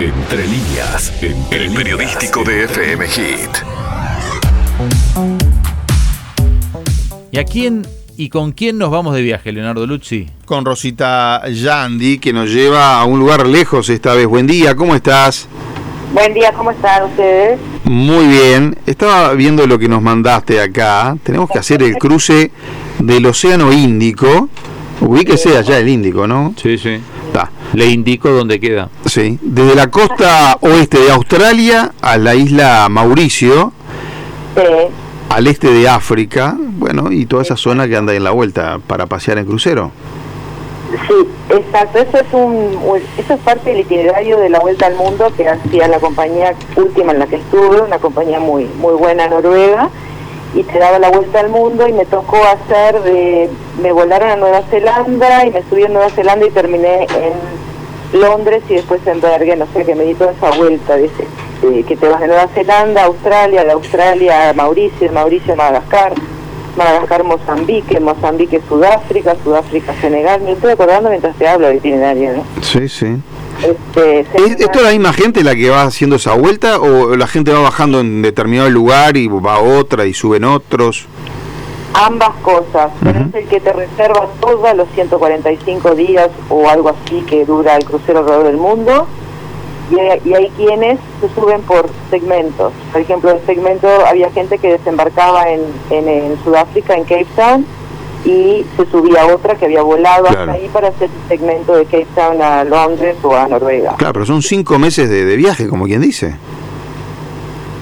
Entre líneas, el periodístico de FM Hit. ¿Y a quién y con quién nos vamos de viaje, Leonardo Luzzi? Con Rosita Yandi, que nos lleva a un lugar lejos esta vez. Buen día, ¿cómo estás? Buen día, ¿cómo están ustedes? Muy bien. Estaba viendo lo que nos mandaste acá. Tenemos que hacer el cruce del Océano Índico. Ubíquese allá el Índico, ¿no? Sí, sí. Le indico dónde queda. Sí. Desde la costa oeste de Australia a la isla Mauricio, Sí. al este de África, bueno, y toda esa zona que anda en la vuelta para pasear en crucero. Sí, exacto. Eso es un, un- eso es parte del itinerario de la vuelta al mundo que hacía la compañía última en la que estuve, una compañía muy muy buena noruega, y te daba la vuelta al mundo y me tocó hacer de, me volaron a Nueva Zelanda y me subí a Nueva Zelanda y terminé en Londres y después en Bergen, o sea que me di toda esa vuelta, dice, eh, que te vas de Nueva Zelanda Australia, de Australia a Mauricio, de Mauricio Madagascar, Madagascar, Mozambique, Mozambique, Sudáfrica, Sudáfrica, Senegal. Me estoy acordando mientras te hablo del itinerario, ¿no? Sí, sí. Este, ¿Es, ¿Esto es la misma gente la que va haciendo esa vuelta o la gente va bajando en determinado lugar y va a otra y suben otros? Ambas cosas, pero es el que te reserva todos los 145 días o algo así que dura el crucero alrededor del mundo. Y hay, y hay quienes se suben por segmentos. Por ejemplo, el segmento había gente que desembarcaba en, en, en Sudáfrica, en Cape Town, y se subía otra que había volado Claro. hasta ahí para hacer el segmento de Cape Town a Londres o a Noruega. Claro, pero son cinco meses de, de viaje, como quien dice.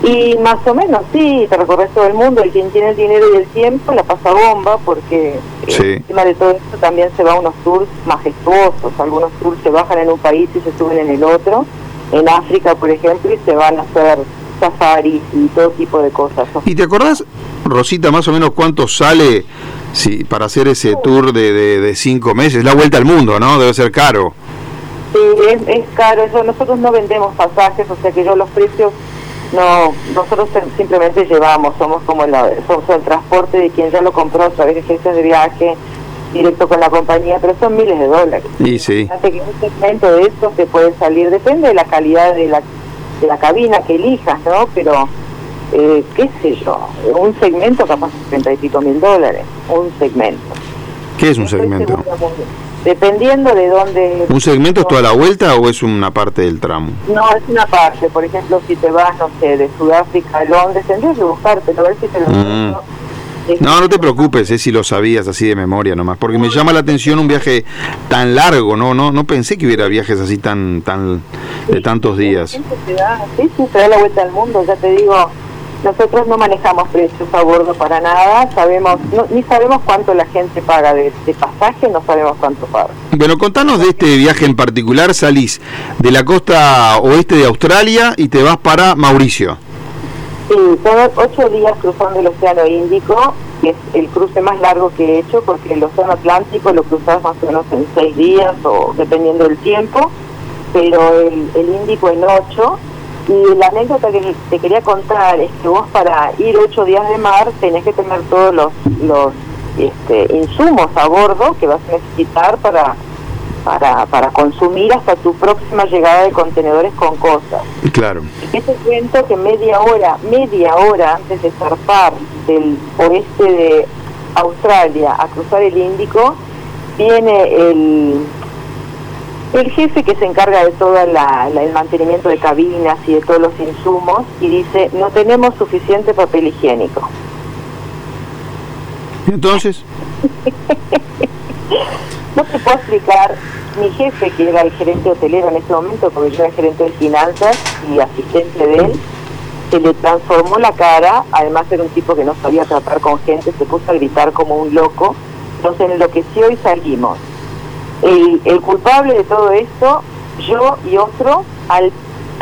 Y más o menos, sí, te recorres todo el mundo. El quien tiene el dinero y el tiempo la pasa bomba porque eh, Sí. encima de todo esto también se va a unos tours majestuosos. Algunos tours se bajan en un país y se suben en el otro. En África, por ejemplo, y se van a hacer safaris y todo tipo de cosas. ¿Y te acordás, Rosita, más o menos cuánto sale si, para hacer ese tour de, de, de cinco meses? La vuelta al mundo, ¿no? Debe ser caro. Sí, es, es caro. Eso, nosotros no vendemos pasajes, o sea que yo los precios no, nosotros sim- simplemente llevamos, somos como la, somos el transporte de quien ya lo compró a través de agencias de viaje, directo con la compañía, pero son miles de dólares. Y sí. Fíjate que un segmento de eso te puede salir, depende de la calidad de la, de la cabina que elijas, ¿no? Pero, eh, qué sé yo, un segmento capaz de treinta y pico mil dólares, un segmento. ¿Qué es un segmento? Dependiendo de dónde... ¿Un segmento es toda la vuelta o es una parte del tramo? No, es una parte. Por ejemplo, si te vas, no sé, de Sudáfrica a Londres, tendrías que buscarte, a ver si te lo Mm. No, no te preocupes, es si lo sabías así de memoria nomás, porque me llama la atención un viaje tan largo, no, no, no pensé que hubiera viajes así tan, tan, de tantos días. Sí, sí, se da la vuelta al mundo, ya te digo. Nosotros no manejamos precios a bordo para nada, sabemos, no, ni sabemos cuánto la gente paga de, de pasaje, no sabemos cuánto paga. Bueno, contanos de este viaje en particular, salís de la costa oeste de Australia y te vas para Mauricio. Sí, son ocho días cruzando el Océano Índico, que es el cruce más largo que he hecho, porque el Océano Atlántico lo cruzas más o menos en seis días o dependiendo del tiempo, pero el, el Índico en ocho. Y la anécdota que te quería contar es que vos para ir ocho días de mar tenés que tener todos los, los este, insumos a bordo que vas a necesitar para, para, para consumir hasta tu próxima llegada de contenedores con cosas. Claro. Y te cuento que media hora, media hora antes de zarpar del oeste de Australia a cruzar el Índico, viene el, el jefe que se encarga de todo el mantenimiento de cabinas y de todos los insumos y dice, no tenemos suficiente papel higiénico. Entonces, No te puedo explicar, mi jefe, que era el gerente hotelero en ese momento, porque yo era gerente de finanzas y asistente de él, se le transformó la cara, además era un tipo que no sabía tratar con gente, se puso a gritar como un loco, nos enloqueció y salimos. El, el culpable de todo esto, yo y otro, al,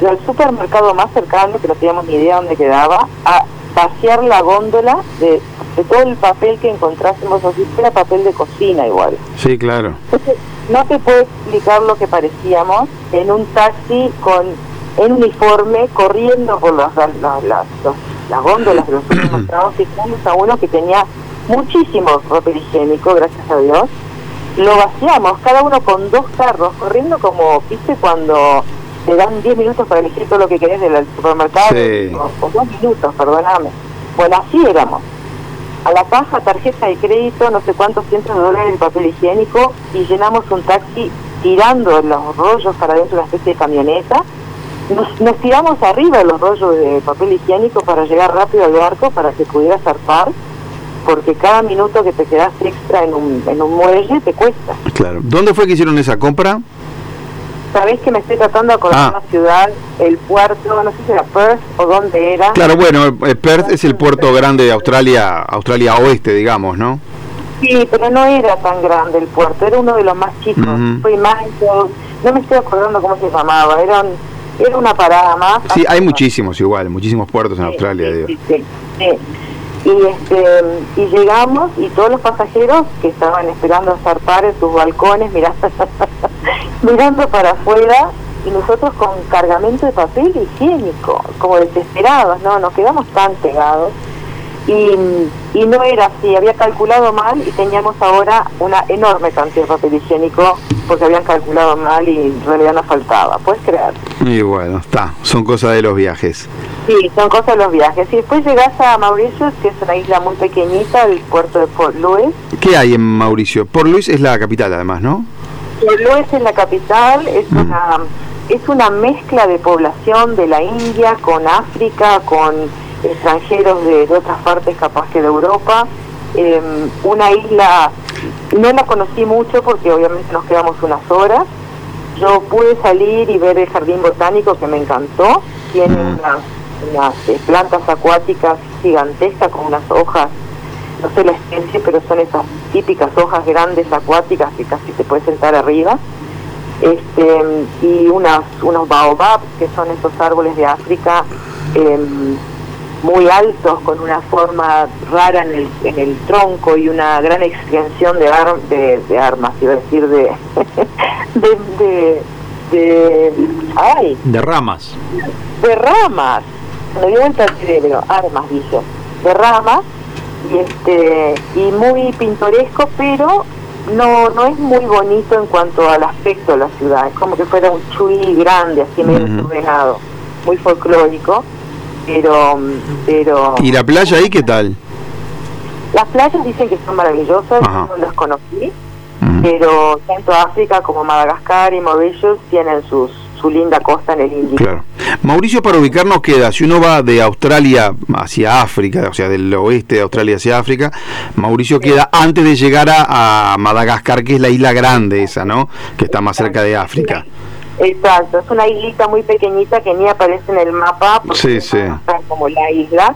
al supermercado más cercano, que no teníamos ni idea dónde quedaba, a vaciar la góndola de, de todo el papel que encontrásemos, así era papel de cocina igual. sí, claro. Entonces, no te puedo explicar lo que parecíamos en un taxi con en uniforme corriendo por las, las, las, las- las góndolas de los supermercados y a uno que tenía muchísimo papel higiénico, gracias a Dios. Lo vaciamos, cada uno con dos carros, corriendo como, viste, cuando te dan 10 minutos para elegir todo lo que querés del supermercado, Sí. o, o dos minutos, perdóname. Bueno, así éramos. A la caja, tarjeta de crédito, no sé cuántos cientos de dólares de papel higiénico y llenamos un taxi tirando los rollos para dentro de una especie de camioneta. Nos, nos tiramos arriba de los rollos de papel higiénico para llegar rápido al barco para que pudiera zarpar, porque cada minuto que te quedas extra en un, en un muelle te cuesta. Claro. ¿Dónde fue que hicieron esa compra? Sabés que me estoy tratando de acordar Ah. la ciudad, el puerto, no sé si era Perth o dónde era. Claro, bueno, eh, Perth es el puerto grande de Australia, Australia Oeste, digamos, ¿no? Sí, pero no era tan grande el puerto, era uno de los más chicos. Fue Manchester, no me estoy acordando cómo se llamaba, era, era una parada más. Sí, hay muchísimos igual, muchísimos puertos en Sí, Australia, sí, digo. sí, sí, sí. Y, este, y llegamos y todos los pasajeros que estaban esperando zarpar en sus balcones mirando, mirando para afuera y nosotros con cargamento de papel higiénico, como desesperados, ¿no? Nos quedamos tan pegados. Y, y no era así, había calculado mal y teníamos ahora una enorme cantidad de papel higiénico porque habían calculado mal y en realidad nos faltaba, ¿puedes creer? Y bueno, está, son cosas de los viajes. Sí, son cosas los viajes. Y después llegas a Mauritius, que es una isla muy pequeñita, el puerto de Port Louis. ¿Qué hay en Mauricio? Por Luis es la capital además, ¿no? Port Louis es la capital, es Mm. una es una mezcla de población de la India con África, con extranjeros de, de otras partes capaz que de Europa. Eh, una isla, no la conocí mucho porque obviamente nos quedamos unas horas. Yo pude salir y ver el jardín botánico que me encantó. Tiene Mm. Unas, eh, plantas acuáticas gigantescas con unas hojas, no sé la especie, pero son esas típicas hojas grandes acuáticas que casi te puedes sentar arriba. Este, y unas, unos baobabs, que son esos árboles de África em, muy altos, con una forma rara en el, en el tronco y una gran extensión de, ar- de, de armas, iba a decir, de, de, de, de- ay, De ramas. de ramas, me dio vuelta el cerebro, armas dije, de ramas, y este, y muy pintoresco, pero no, no es muy bonito en cuanto al aspecto de la ciudad, es como que fuera un chuy grande, así medio desordenado, muy folclórico, pero, pero ¿Y la playa ahí qué tal? las playas dicen que son maravillosas, Ajá. yo no las conocí, pero tanto África como Madagascar y Mauritius tienen sus, su linda costa en el Índico. Claro. Mauricio, para ubicarnos queda, si uno va de Australia hacia África, o sea, del oeste de Australia hacia África, Mauricio queda antes de llegar a, a Madagascar, que es la isla grande esa, ¿no? Que está más cerca de África. Exacto, es una islita muy pequeñita que ni aparece en el mapa, porque Sí, sí. está como la isla,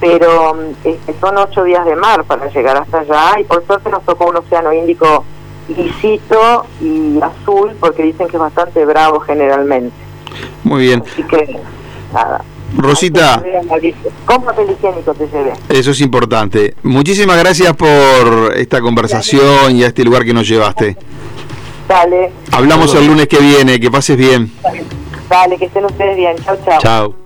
pero este, son ocho días de mar para llegar hasta allá y por suerte nos tocó un océano Índico lisito y azul porque dicen que es bastante bravo generalmente. Muy bien. Así que, nada. Rosita. Con papel higiénico te llevé. eso es importante. Muchísimas gracias por esta conversación y a este lugar que nos llevaste. Dale, Hablamos el lunes que viene, que pases bien. dale, que estén ustedes bien. Chao, chao. Chao.